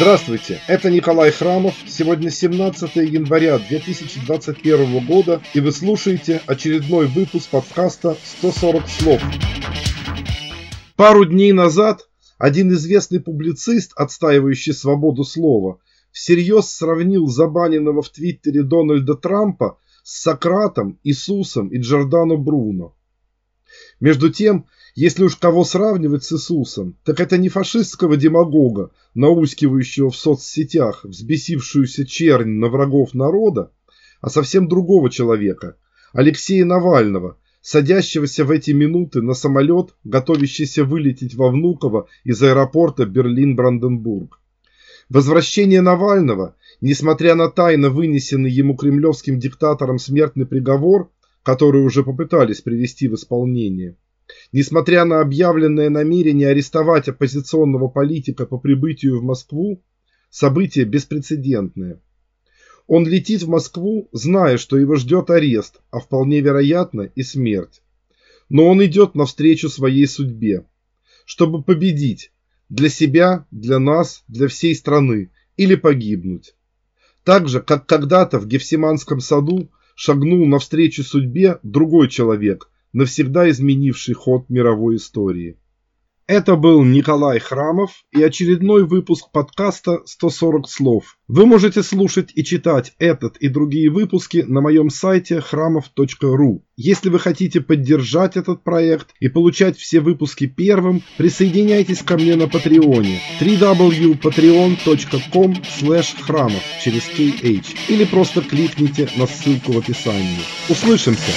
Здравствуйте, это Николай Храмов. Сегодня 17 января 2021 года, и вы слушаете очередной выпуск подкаста «140 слов». Пару дней назад один известный публицист, отстаивающий свободу слова, всерьез сравнил забаненного в Твиттере Дональда Трампа с Сократом, Иисусом и Джордано Бруно. Между тем, если уж кого сравнивать с Иисусом, так это не фашистского демагога, наускивающего в соцсетях взбесившуюся чернь на врагов народа, а совсем другого человека, Алексея Навального, садящегося в эти минуты на самолет, готовящийся вылететь во Внуково из аэропорта Берлин-Бранденбург. Возвращение Навального, несмотря на тайно вынесенный ему кремлевским диктатором смертный приговор, который уже попытались привести в исполнение – Несмотря на объявленное намерение арестовать оппозиционного политика по прибытию в Москву, событие беспрецедентное. Он летит в Москву, зная, что его ждет арест, а вполне вероятно и смерть. Но он идет навстречу своей судьбе, чтобы победить для себя, для нас, для всей страны или погибнуть. Так же, как когда-то в Гефсиманском саду шагнул навстречу судьбе другой человек – навсегда изменивший ход мировой истории. Это был Николай Храмов и очередной выпуск подкаста «140 слов». Вы можете слушать и читать этот и другие выпуски на моем сайте храмов.ру. Если вы хотите поддержать этот проект и получать все выпуски первым, присоединяйтесь ко мне на Патреоне www.patreon.com храмов через KH или просто кликните на ссылку в описании. Услышимся!